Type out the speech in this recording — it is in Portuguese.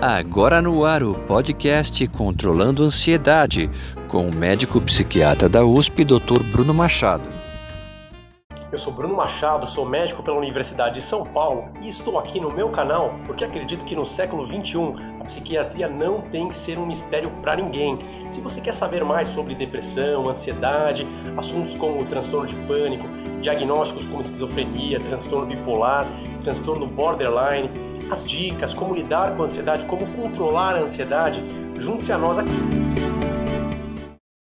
Agora no ar o podcast Controlando Ansiedade, com o médico psiquiatra da USP, Dr. Bruno Machado. Eu sou Bruno Machado, sou médico pela Universidade de São Paulo e estou aqui no meu canal porque acredito que no século 21 a psiquiatria não tem que ser um mistério para ninguém. Se você quer saber mais sobre depressão, ansiedade, assuntos como transtorno de pânico, diagnósticos como esquizofrenia, transtorno bipolar, transtorno borderline, as dicas, como lidar com a ansiedade, como controlar a ansiedade, junte-se a nós aqui.